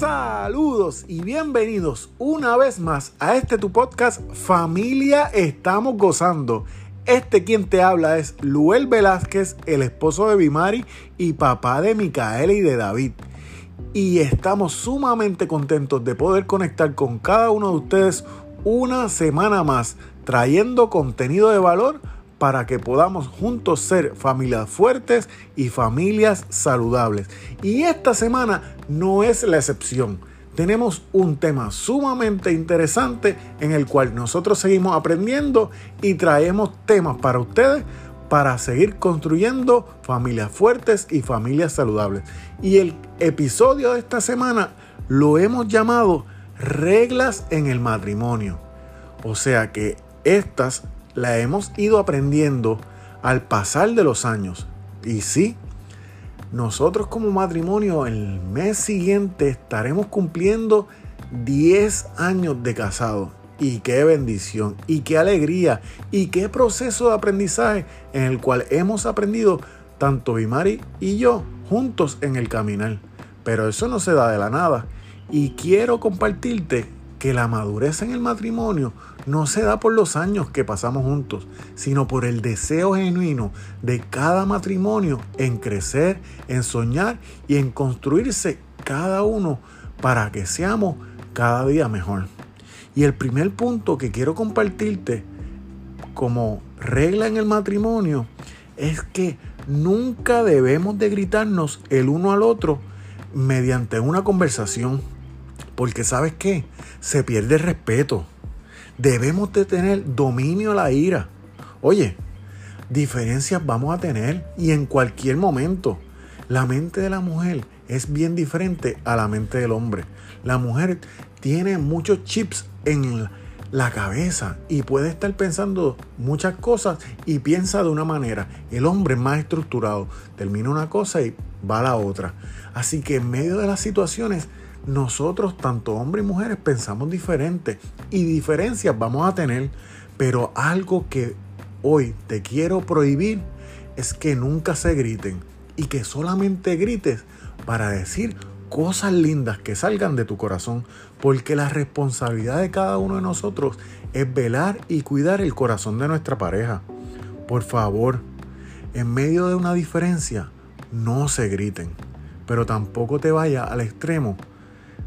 Saludos y bienvenidos una vez más a este tu podcast Familia Estamos Gozando. Este quien te habla es Luel Velázquez, el esposo de Bimari y papá de Micaela y de David. Y estamos sumamente contentos de poder conectar con cada uno de ustedes una semana más, trayendo contenido de valor para que podamos juntos ser familias fuertes y familias saludables. Y esta semana no es la excepción. Tenemos un tema sumamente interesante en el cual nosotros seguimos aprendiendo y traemos temas para ustedes para seguir construyendo familias fuertes y familias saludables. Y el episodio de esta semana lo hemos llamado reglas en el matrimonio. O sea que estas la hemos ido aprendiendo al pasar de los años. Y sí, nosotros como matrimonio el mes siguiente estaremos cumpliendo 10 años de casado. Y qué bendición, y qué alegría, y qué proceso de aprendizaje en el cual hemos aprendido tanto Bimari y yo juntos en el caminar. Pero eso no se da de la nada. Y quiero compartirte que la madurez en el matrimonio no se da por los años que pasamos juntos, sino por el deseo genuino de cada matrimonio en crecer, en soñar y en construirse cada uno para que seamos cada día mejor. Y el primer punto que quiero compartirte como regla en el matrimonio es que nunca debemos de gritarnos el uno al otro mediante una conversación. Porque sabes qué? Se pierde el respeto. Debemos de tener dominio a la ira. Oye, diferencias vamos a tener y en cualquier momento. La mente de la mujer es bien diferente a la mente del hombre. La mujer tiene muchos chips en la cabeza y puede estar pensando muchas cosas y piensa de una manera. El hombre es más estructurado. Termina una cosa y va a la otra. Así que en medio de las situaciones nosotros, tanto hombres y mujeres, pensamos diferente y diferencias vamos a tener, pero algo que hoy te quiero prohibir es que nunca se griten y que solamente grites para decir cosas lindas que salgan de tu corazón, porque la responsabilidad de cada uno de nosotros es velar y cuidar el corazón de nuestra pareja. Por favor, en medio de una diferencia, no se griten, pero tampoco te vaya al extremo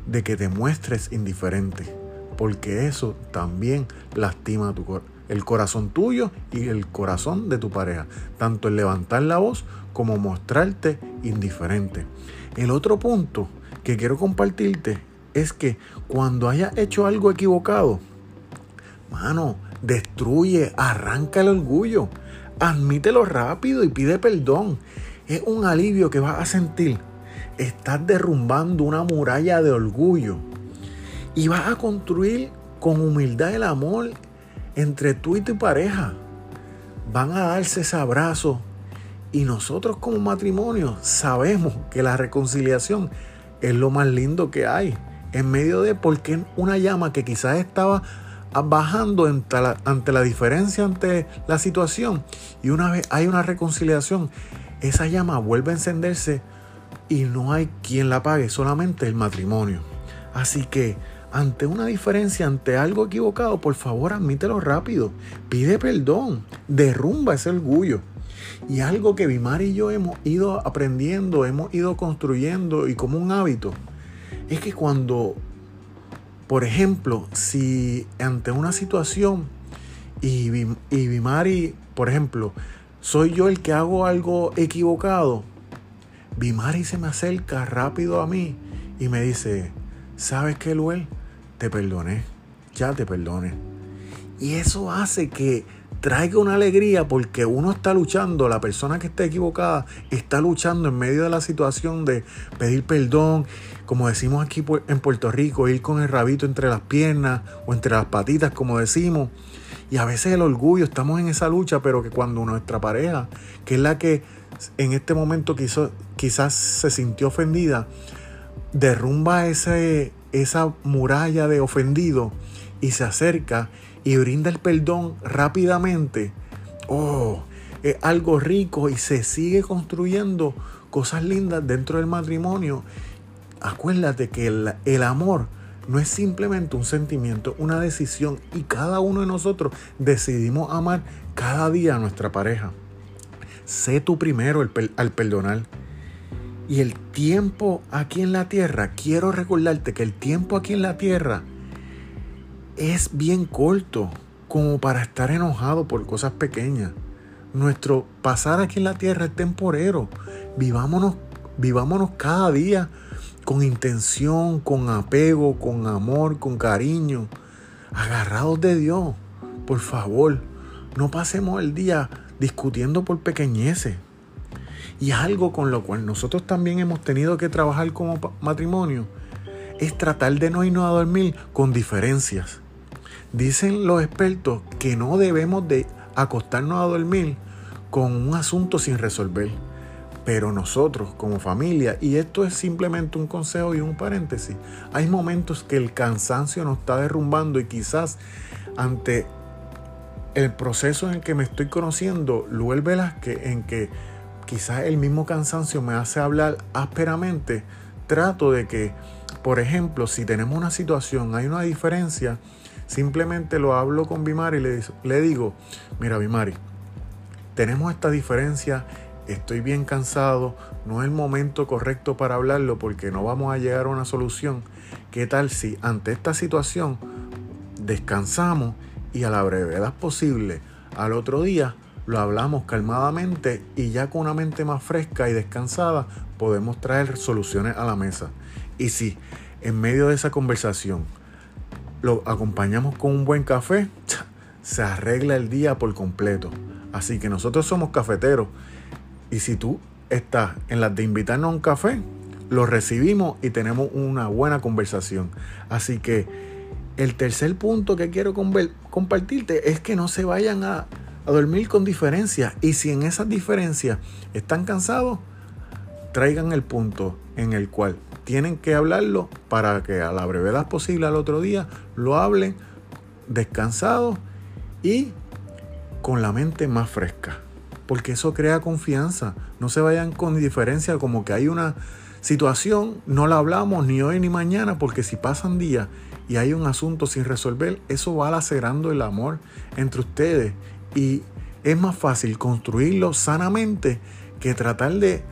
de que te muestres indiferente, porque eso también lastima el corazón tuyo y el corazón de tu pareja, tanto el levantar la voz como mostrarte indiferente. El otro punto que quiero compartirte es que cuando hayas hecho algo equivocado, mano, destruye, arranca el orgullo, admítelo rápido y pide perdón. Es un alivio que vas a sentir estás derrumbando una muralla de orgullo y vas a construir con humildad el amor entre tú y tu pareja. Van a darse ese abrazo y nosotros como matrimonio sabemos que la reconciliación es lo más lindo que hay. En medio de porque una llama que quizás estaba bajando ante la, ante la diferencia, ante la situación, y una vez hay una reconciliación, esa llama vuelve a encenderse y no hay quien la pague, solamente el matrimonio. Así que ante una diferencia, ante algo equivocado, por favor admítelo rápido, pide perdón, derrumba ese orgullo. Y algo que Bimar y yo hemos ido aprendiendo, hemos ido construyendo y como un hábito, es que cuando, por ejemplo, si ante una situación y, y Bimari, por ejemplo, soy yo el que hago algo equivocado, Bimari se me acerca rápido a mí y me dice, ¿sabes qué, Luel? Te perdoné, ya te perdoné. Y eso hace que traiga una alegría porque uno está luchando, la persona que está equivocada está luchando en medio de la situación de pedir perdón, como decimos aquí en Puerto Rico, ir con el rabito entre las piernas o entre las patitas, como decimos. Y a veces el orgullo, estamos en esa lucha, pero que cuando nuestra pareja, que es la que en este momento quizás se sintió ofendida, derrumba ese, esa muralla de ofendido y se acerca y brinda el perdón rápidamente. Oh, es algo rico y se sigue construyendo cosas lindas dentro del matrimonio. acuérdate que el amor no es simplemente un sentimiento, una decisión y cada uno de nosotros decidimos amar cada día a nuestra pareja. Sé tú primero al perdonar. Y el tiempo aquí en la tierra, quiero recordarte que el tiempo aquí en la tierra es bien corto como para estar enojado por cosas pequeñas. Nuestro pasar aquí en la tierra es temporero. Vivámonos, vivámonos cada día con intención, con apego, con amor, con cariño, agarrados de Dios. Por favor, no pasemos el día discutiendo por pequeñeces. Y algo con lo cual nosotros también hemos tenido que trabajar como matrimonio es tratar de no irnos a dormir con diferencias. Dicen los expertos que no debemos de acostarnos a dormir con un asunto sin resolver. Pero nosotros como familia, y esto es simplemente un consejo y un paréntesis, hay momentos que el cansancio nos está derrumbando y quizás ante el proceso en el que me estoy conociendo, Luel Velázquez, en que quizás el mismo cansancio me hace hablar ásperamente, trato de que, por ejemplo, si tenemos una situación, hay una diferencia, simplemente lo hablo con Bimari y le, le digo, mira Bimari, tenemos esta diferencia, estoy bien cansado, no es el momento correcto para hablarlo porque no vamos a llegar a una solución. ¿Qué tal si ante esta situación descansamos y a la brevedad posible al otro día lo hablamos calmadamente y ya con una mente más fresca y descansada podemos traer soluciones a la mesa. Y si en medio de esa conversación lo acompañamos con un buen café, se arregla el día por completo. Así que nosotros somos cafeteros y si tú estás en las de invitarnos a un café, lo recibimos y tenemos una buena conversación. Así que el tercer punto que quiero compartirte es que no se vayan a, a dormir con diferencias. Y si en esas diferencias están cansados, traigan el punto en el cual tienen que hablarlo para que a la brevedad posible al otro día lo hablen descansados y con la mente más fresca. Porque eso crea confianza. No se vayan con diferencia como que hay una situación, no la hablamos ni hoy ni mañana, porque si pasan días y hay un asunto sin resolver, eso va lacerando el amor entre ustedes y es más fácil construirlo sanamente que tratar de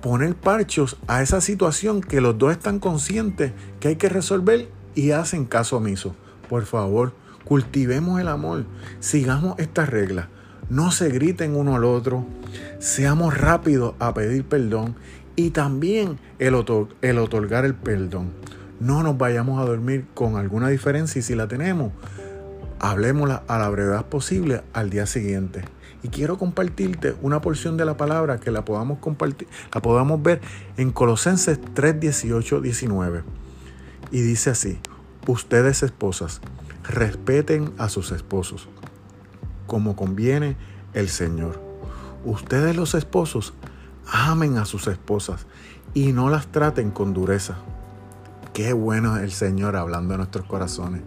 poner parchos a esa situación que los dos están conscientes que hay que resolver y hacen caso omiso. Por favor, cultivemos el amor, sigamos estas reglas, no se griten uno al otro, seamos rápidos a pedir perdón y también el, otorgar el perdón. No nos vayamos a dormir con alguna diferencia y si la tenemos, hablemosla a la brevedad posible al día siguiente. Y quiero compartirte una porción de la palabra que la podamos compartir, la podamos ver en Colosenses 3, 18, 19. Y dice así: Ustedes esposas, respeten a sus esposos, como conviene el Señor. Ustedes los esposos, amen a sus esposas y no las traten con dureza. Qué bueno es el Señor hablando a nuestros corazones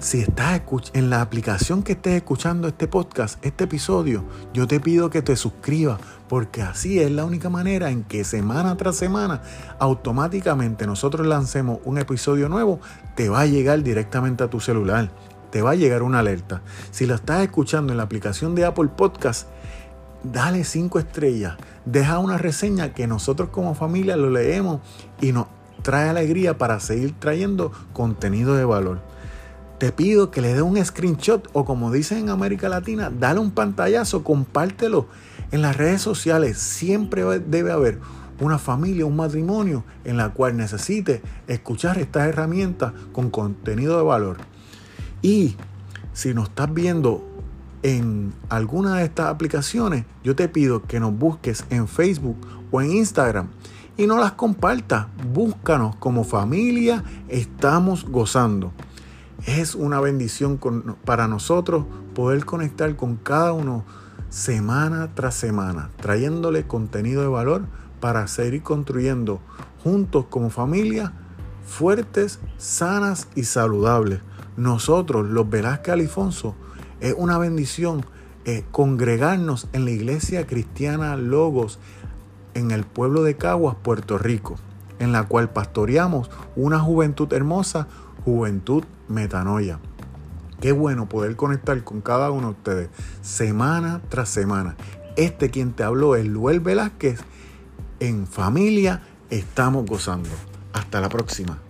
si estás en la aplicación que estés escuchando este podcast, este episodio, yo te pido que te suscribas porque así es la única manera en que semana tras semana automáticamente nosotros lancemos un episodio nuevo, te va a llegar directamente a tu celular, te va a llegar una alerta. Si lo estás escuchando en la aplicación de Apple Podcast, dale cinco estrellas, deja una reseña que nosotros como familia lo leemos y nos trae alegría para seguir trayendo contenido de valor te pido que le dé un screenshot o como dicen en América Latina, dale un pantallazo, compártelo en las redes sociales. Siempre debe haber una familia, un matrimonio en la cual necesite escuchar estas herramientas con contenido de valor. Y si nos estás viendo en alguna de estas aplicaciones, yo te pido que nos busques en Facebook o en Instagram y no las compartas. Búscanos como familia, estamos gozando. Es una bendición para nosotros poder conectar con cada uno semana tras semana, trayéndole contenido de valor para seguir construyendo juntos como familia fuertes, sanas y saludables. Nosotros, los Velázquez Alifonso, es una bendición eh, congregarnos en la iglesia cristiana Logos en el pueblo de Caguas, Puerto Rico. en la cual pastoreamos una juventud hermosa, juventud metanoia. Qué bueno poder conectar con cada uno de ustedes semana tras semana. Este quien te habló es Luel Velázquez. En familia estamos gozando. Hasta la próxima.